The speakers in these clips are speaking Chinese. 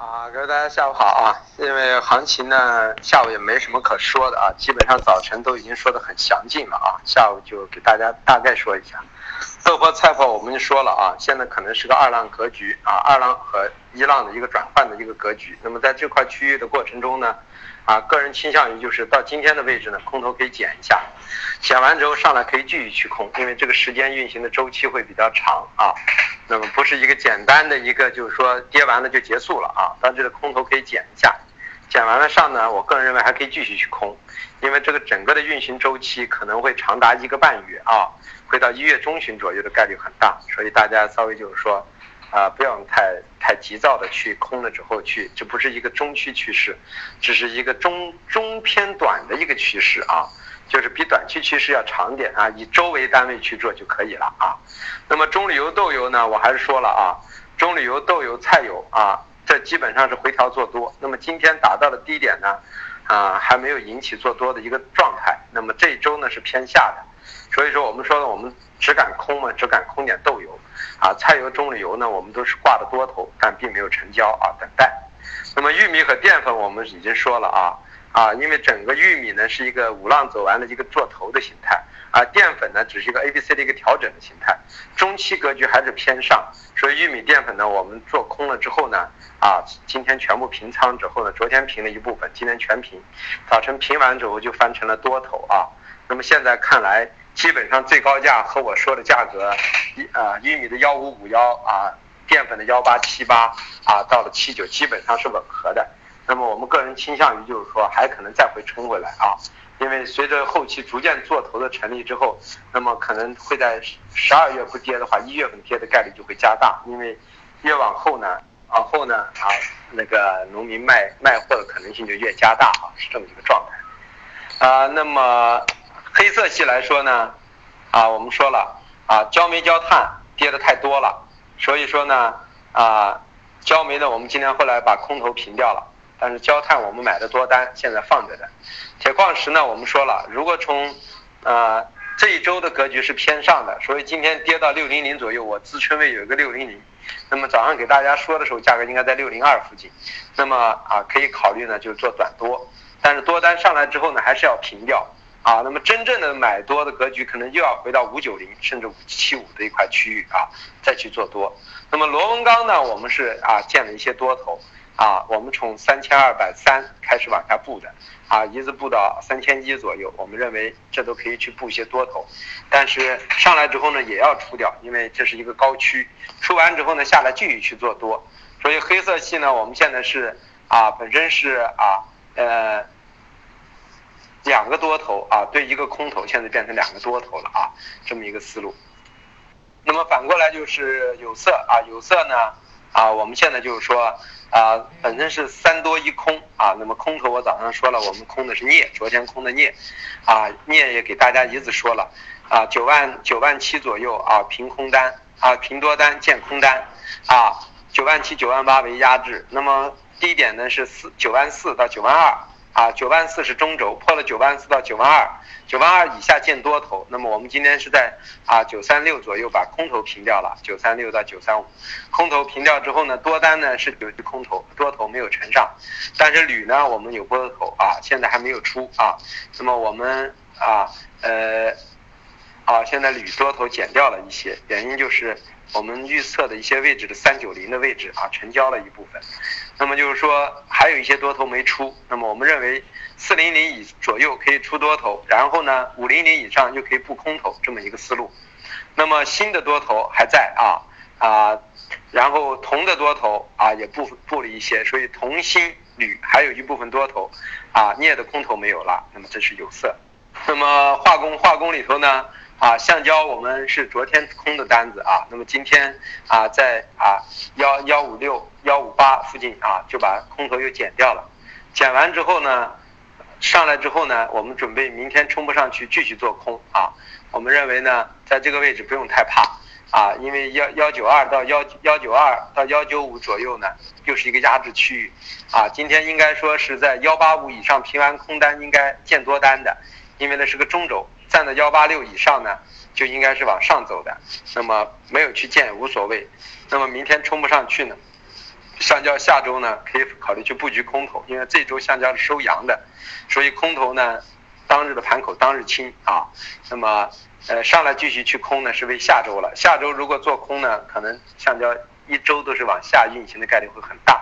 啊，各位大家下午好啊！因为行情呢，下午也没什么可说的啊，基本上早晨都已经说的很详尽了啊，下午就给大家大概说一下。豆粕、菜粕我们就说了啊，现在可能是个二浪格局啊，二浪和一浪的一个转换的一个格局。那么在这块区域的过程中呢，啊，个人倾向于就是到今天的位置呢，空头可以减一下，减完之后上来可以继续去空，因为这个时间运行的周期会比较长啊。那么不是一个简单的一个，就是说跌完了就结束了啊。但这个空头可以减一下，减完了上呢，我个人认为还可以继续去空，因为这个整个的运行周期可能会长达一个半月啊，会到一月中旬左右的概率很大，所以大家稍微就是说，啊，不要太太急躁的去空了之后去，这不是一个中期趋势，只是一个中中偏短的一个趋势啊。就是比短期趋势要长点啊，以周为单位去做就可以了啊。那么中榈油豆油呢，我还是说了啊，中榈油豆油菜油啊，这基本上是回调做多。那么今天达到的低点呢，啊还没有引起做多的一个状态。那么这一周呢是偏下的，所以说我们说呢，我们只敢空嘛，只敢空点豆油啊，菜油、中榈油呢，我们都是挂的多头，但并没有成交啊，等待。那么玉米和淀粉我们已经说了啊。啊，因为整个玉米呢是一个五浪走完的一个做头的形态，啊，淀粉呢只是一个 A B C 的一个调整的形态，中期格局还是偏上，所以玉米淀粉呢我们做空了之后呢，啊，今天全部平仓之后呢，昨天平了一部分，今天全平，早晨平完之后就翻成了多头啊，那么现在看来，基本上最高价和我说的价格，一啊玉米的幺五五幺啊，淀粉的幺八七八啊，到了七九，基本上是吻合的。那么我们个人倾向于就是说，还可能再会冲回来啊，因为随着后期逐渐做头的成立之后，那么可能会在十二月不跌的话，一月份跌的概率就会加大，因为越往后呢，往后呢啊，那个农民卖卖货的可能性就越加大啊，是这么一个状态啊。那么黑色系来说呢，啊，我们说了啊，焦煤焦炭跌的太多了，所以说呢啊，焦煤呢，我们今天后来把空头平掉了。但是焦炭我们买的多单现在放着的，铁矿石呢，我们说了，如果从，呃这一周的格局是偏上的，所以今天跌到六零零左右，我支撑位有一个六零零，那么早上给大家说的时候，价格应该在六零二附近，那么啊可以考虑呢就做短多，但是多单上来之后呢还是要平掉。啊，那么真正的买多的格局可能又要回到五九零甚至五七五的一块区域啊再去做多，那么螺纹钢呢，我们是啊建了一些多头。啊，我们从三千二百三开始往下布的，啊，一直布到三千一左右，我们认为这都可以去布一些多头，但是上来之后呢，也要出掉，因为这是一个高区，出完之后呢，下来继续去做多，所以黑色系呢，我们现在是啊，本身是啊，呃，两个多头啊，对一个空头，现在变成两个多头了啊，这么一个思路。那么反过来就是有色啊，有色呢，啊，我们现在就是说。啊，本身是三多一空啊，那么空头我早上说了，我们空的是镍，昨天空的镍，啊，镍也给大家一直说了，啊，九万九万七左右啊，平空单啊，平多单见空单，啊，九万七九万八为压制，那么低点呢是四九万四到九万二，啊，九万四是中轴，破了九万四到九万二。九万二以下见多头，那么我们今天是在啊九三六左右把空头平掉了，九三六到九三五，空头平掉之后呢，多单呢是有空头，多头没有承上，但是铝呢我们有波头啊，现在还没有出啊，那么我们啊呃啊现在铝多头减掉了一些，原因就是我们预测的一些位置的三九零的位置啊成交了一部分，那么就是说还有一些多头没出，那么我们认为。四零零以左右可以出多头，然后呢，五零零以上就可以布空头，这么一个思路。那么新的多头还在啊啊，然后铜的多头啊也布布了一些，所以铜、锌、铝还有一部分多头啊，镍的空头没有了。那么这是有色。那么化工化工里头呢啊，橡胶我们是昨天空的单子啊，那么今天啊在啊幺幺五六幺五八附近啊就把空头又减掉了，减完之后呢。上来之后呢，我们准备明天冲不上去继续做空啊。我们认为呢，在这个位置不用太怕啊，因为幺幺九二到幺幺九二到幺九五左右呢，又是一个压制区域啊。今天应该说是在幺八五以上平完空单应该见多单的，因为那是个中轴，站在幺八六以上呢，就应该是往上走的。那么没有去见无所谓。那么明天冲不上去呢，橡胶下周呢可以考虑去布局空头，因为这周橡胶是收阳的，所以空头呢当日的盘口当日清啊。那么呃上来继续去空呢是为下周了。下周如果做空呢，可能橡胶一周都是往下运行的概率会很大。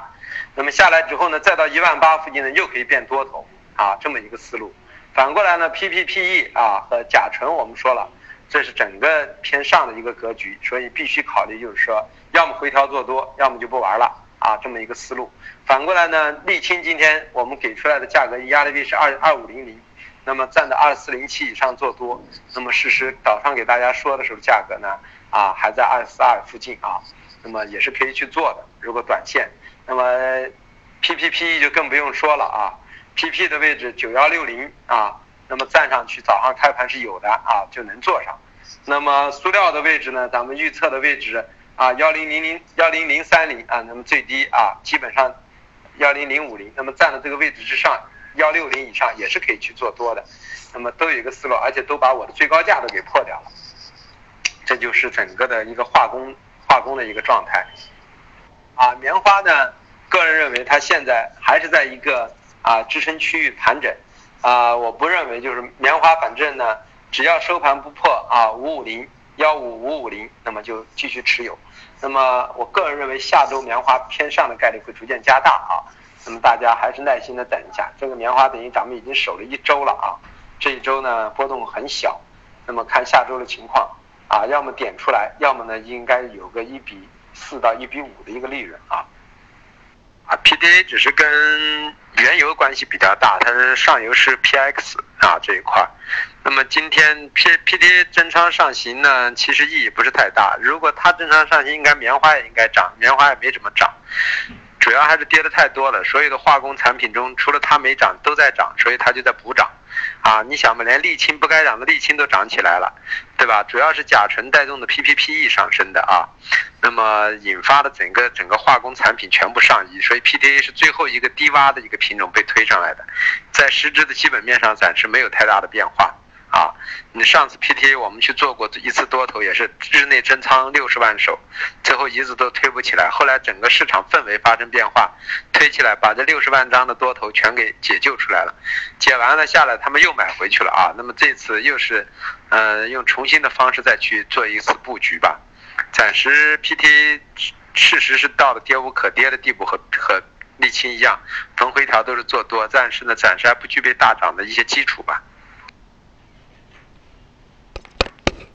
那么下来之后呢，再到一万八附近呢又可以变多头啊，这么一个思路。反过来呢，PPPE 啊和甲醇我们说了。这是整个偏上的一个格局，所以必须考虑，就是说，要么回调做多，要么就不玩了啊，这么一个思路。反过来呢，沥青今天我们给出来的价格压力位是二二五零零，那么站在二四零七以上做多，那么事实早上给大家说的时候价格呢，啊还在二四二附近啊，那么也是可以去做的。如果短线，那么 P P P E 就更不用说了啊，PP 的位置九幺六零啊。那么站上去，早上开盘是有的啊，就能做上。那么塑料的位置呢？咱们预测的位置啊，幺零零零幺零零三零啊，那么最低啊，基本上幺零零五零。那么站在这个位置之上，幺六零以上也是可以去做多的。那么都有一个思路，而且都把我的最高价都给破掉了。这就是整个的一个化工化工的一个状态。啊，棉花呢，个人认为它现在还是在一个啊支撑区域盘整。啊，我不认为就是棉花，反正呢，只要收盘不破啊五五零幺五五五零，那么就继续持有。那么我个人认为下周棉花偏上的概率会逐渐加大啊。那么大家还是耐心的等一下，这个棉花等于咱们已经守了一周了啊，这一周呢波动很小。那么看下周的情况啊，要么点出来，要么呢应该有个一比四到一比五的一个利润啊。啊，PDA 只是跟原油关系比较大，它是上游是 PX 啊这一块。那么今天 P PDA 增仓上行呢，其实意义不是太大。如果它增仓上行，应该棉花也应该涨，棉花也没怎么涨。主要还是跌的太多了，所有的化工产品中，除了它没涨，都在涨，所以它就在补涨。啊，你想嘛，连沥青不该涨的沥青都涨起来了，对吧？主要是甲醇带动的 PPPE 上升的啊，那么引发的整个整个化工产品全部上移，所以 PTA 是最后一个低洼的一个品种被推上来的，在实质的基本面上暂时没有太大的变化。啊，你上次 PT 我们去做过一次多头，也是日内增仓六十万手，最后一直都推不起来。后来整个市场氛围发生变化，推起来把这六十万张的多头全给解救出来了。解完了下来，他们又买回去了啊。那么这次又是，呃，用重新的方式再去做一次布局吧。暂时 PT 事实是到了跌无可跌的地步，和和沥青一样，逢回调都是做多，但是呢，暂时还不具备大涨的一些基础吧。